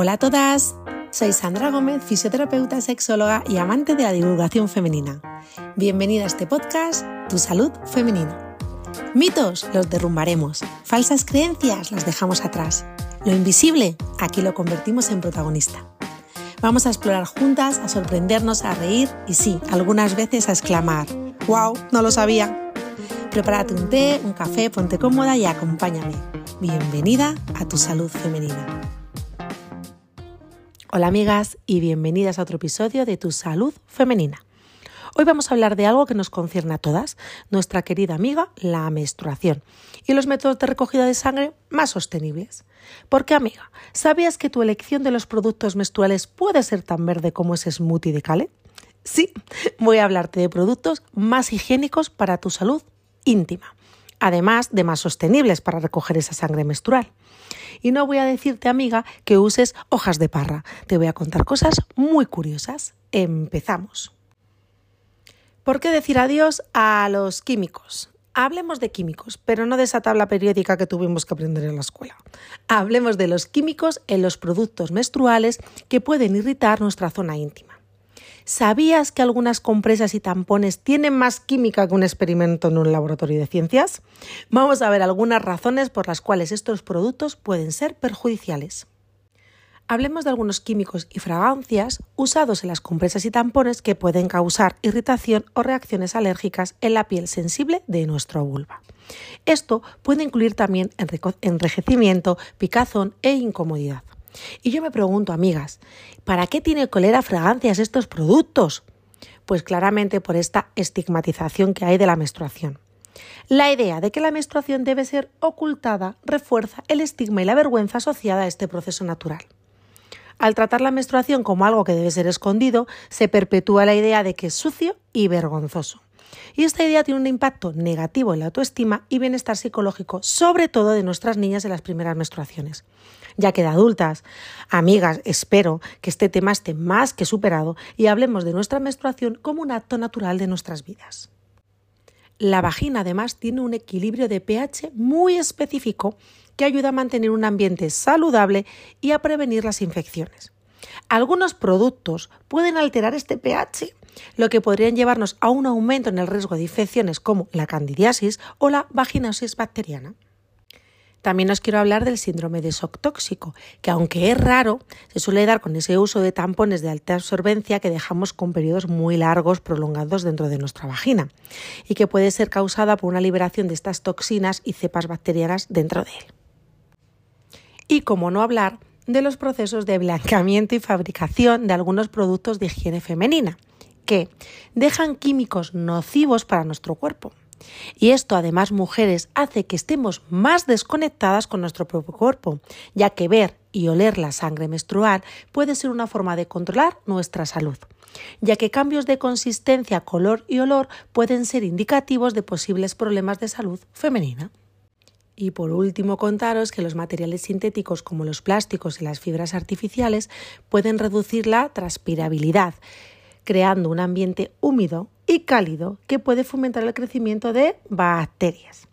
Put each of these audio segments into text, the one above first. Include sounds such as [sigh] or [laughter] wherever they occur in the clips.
Hola a todas, soy Sandra Gómez, fisioterapeuta, sexóloga y amante de la divulgación femenina. Bienvenida a este podcast, Tu Salud Femenina. Mitos los derrumbaremos, falsas creencias las dejamos atrás. Lo invisible, aquí lo convertimos en protagonista. Vamos a explorar juntas, a sorprendernos, a reír y sí, algunas veces a exclamar, ¡Wow! No lo sabía. Prepárate un té, un café, ponte cómoda y acompáñame. Bienvenida a tu salud femenina. Hola amigas y bienvenidas a otro episodio de Tu salud femenina. Hoy vamos a hablar de algo que nos concierne a todas, nuestra querida amiga, la menstruación, y los métodos de recogida de sangre más sostenibles. Porque amiga, ¿sabías que tu elección de los productos menstruales puede ser tan verde como ese smoothie de Cale? Sí, voy a hablarte de productos más higiénicos para tu salud íntima, además de más sostenibles para recoger esa sangre menstrual. Y no voy a decirte, amiga, que uses hojas de parra. Te voy a contar cosas muy curiosas. Empezamos. ¿Por qué decir adiós a los químicos? Hablemos de químicos, pero no de esa tabla periódica que tuvimos que aprender en la escuela. Hablemos de los químicos en los productos menstruales que pueden irritar nuestra zona íntima. ¿Sabías que algunas compresas y tampones tienen más química que un experimento en un laboratorio de ciencias? Vamos a ver algunas razones por las cuales estos productos pueden ser perjudiciales. Hablemos de algunos químicos y fragancias usados en las compresas y tampones que pueden causar irritación o reacciones alérgicas en la piel sensible de nuestra vulva. Esto puede incluir también enrejecimiento, picazón e incomodidad. Y yo me pregunto, amigas, ¿para qué tiene colera fragancias estos productos? Pues claramente por esta estigmatización que hay de la menstruación. La idea de que la menstruación debe ser ocultada refuerza el estigma y la vergüenza asociada a este proceso natural. Al tratar la menstruación como algo que debe ser escondido, se perpetúa la idea de que es sucio y vergonzoso. Y esta idea tiene un impacto negativo en la autoestima y bienestar psicológico, sobre todo de nuestras niñas en las primeras menstruaciones. Ya que de adultas, amigas, espero que este tema esté más que superado y hablemos de nuestra menstruación como un acto natural de nuestras vidas. La vagina además tiene un equilibrio de pH muy específico que ayuda a mantener un ambiente saludable y a prevenir las infecciones. Algunos productos pueden alterar este pH, lo que podrían llevarnos a un aumento en el riesgo de infecciones como la candidiasis o la vaginosis bacteriana. También os quiero hablar del síndrome de shock tóxico, que aunque es raro, se suele dar con ese uso de tampones de alta absorbencia que dejamos con periodos muy largos prolongados dentro de nuestra vagina y que puede ser causada por una liberación de estas toxinas y cepas bacterianas dentro de él. Y como no hablar de los procesos de blanqueamiento y fabricación de algunos productos de higiene femenina, que dejan químicos nocivos para nuestro cuerpo. Y esto, además, mujeres, hace que estemos más desconectadas con nuestro propio cuerpo, ya que ver y oler la sangre menstrual puede ser una forma de controlar nuestra salud, ya que cambios de consistencia, color y olor pueden ser indicativos de posibles problemas de salud femenina. Y por último, contaros que los materiales sintéticos como los plásticos y las fibras artificiales pueden reducir la transpirabilidad, creando un ambiente húmedo y cálido que puede fomentar el crecimiento de bacterias.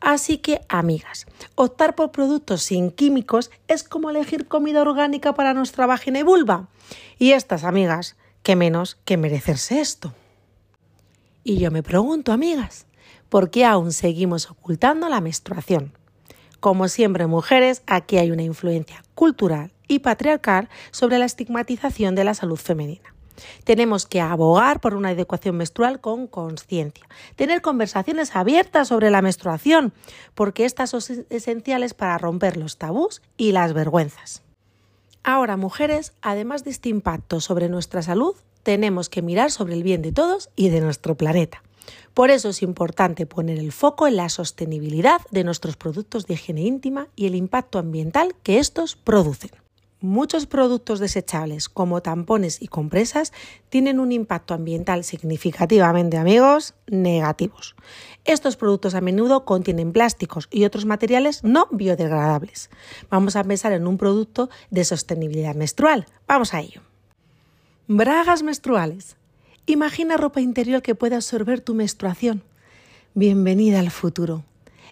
Así que, amigas, optar por productos sin químicos es como elegir comida orgánica para nuestra vagina y vulva. Y estas, amigas, qué menos que merecerse esto. Y yo me pregunto, amigas, ¿por qué aún seguimos ocultando la menstruación? Como siempre, mujeres, aquí hay una influencia cultural y patriarcal sobre la estigmatización de la salud femenina. Tenemos que abogar por una adecuación menstrual con conciencia, tener conversaciones abiertas sobre la menstruación, porque estas son esenciales para romper los tabús y las vergüenzas. Ahora, mujeres, además de este impacto sobre nuestra salud, tenemos que mirar sobre el bien de todos y de nuestro planeta. Por eso es importante poner el foco en la sostenibilidad de nuestros productos de higiene íntima y el impacto ambiental que estos producen. Muchos productos desechables como tampones y compresas tienen un impacto ambiental significativamente, amigos, negativos. Estos productos a menudo contienen plásticos y otros materiales no biodegradables. Vamos a pensar en un producto de sostenibilidad menstrual. Vamos a ello. Bragas menstruales. Imagina ropa interior que pueda absorber tu menstruación. Bienvenida al futuro.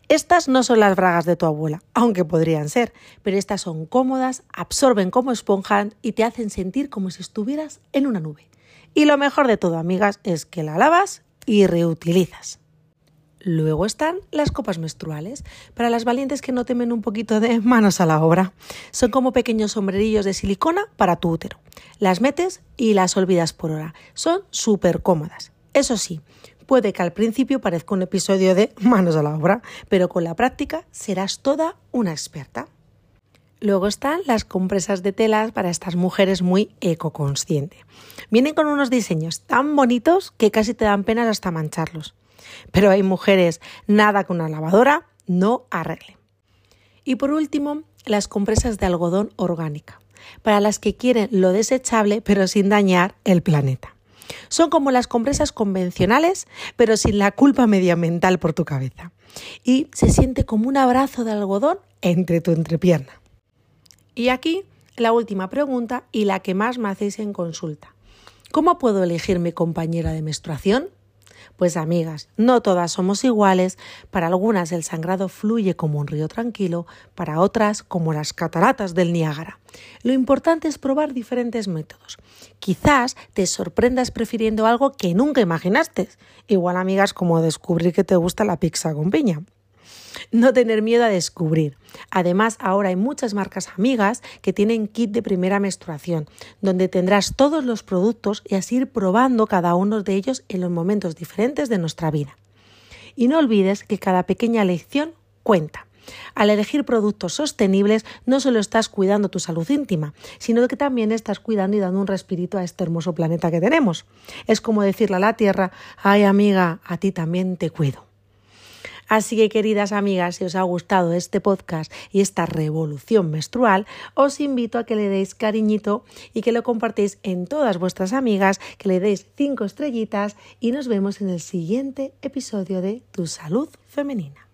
Estas no son las bragas de tu abuela, aunque podrían ser, pero estas son cómodas, absorben como esponjan y te hacen sentir como si estuvieras en una nube. Y lo mejor de todo, amigas, es que la lavas y reutilizas. Luego están las copas menstruales, para las valientes que no temen un poquito de manos a la obra. Son como pequeños sombrerillos de silicona para tu útero. Las metes y las olvidas por hora. Son súper cómodas. Eso sí, Puede que al principio parezca un episodio de [laughs] manos a la obra, pero con la práctica serás toda una experta. Luego están las compresas de telas para estas mujeres muy ecoconscientes. Vienen con unos diseños tan bonitos que casi te dan penas hasta mancharlos. Pero hay mujeres, nada con una lavadora no arregle. Y por último, las compresas de algodón orgánica, para las que quieren lo desechable pero sin dañar el planeta. Son como las compresas convencionales, pero sin la culpa medioambiental por tu cabeza. Y se siente como un abrazo de algodón entre tu entrepierna. Y aquí la última pregunta y la que más me hacéis en consulta. ¿Cómo puedo elegir mi compañera de menstruación? Pues amigas, no todas somos iguales, para algunas el sangrado fluye como un río tranquilo, para otras como las cataratas del Niágara. Lo importante es probar diferentes métodos. Quizás te sorprendas prefiriendo algo que nunca imaginaste. Igual amigas como descubrir que te gusta la pizza con piña. No tener miedo a descubrir. Además, ahora hay muchas marcas amigas que tienen kit de primera menstruación, donde tendrás todos los productos y así ir probando cada uno de ellos en los momentos diferentes de nuestra vida. Y no olvides que cada pequeña lección cuenta. Al elegir productos sostenibles, no solo estás cuidando tu salud íntima, sino que también estás cuidando y dando un respirito a este hermoso planeta que tenemos. Es como decirle a la Tierra, ay amiga, a ti también te cuido. Así que, queridas amigas, si os ha gustado este podcast y esta revolución menstrual, os invito a que le deis cariñito y que lo compartéis en todas vuestras amigas, que le deis cinco estrellitas y nos vemos en el siguiente episodio de Tu Salud Femenina.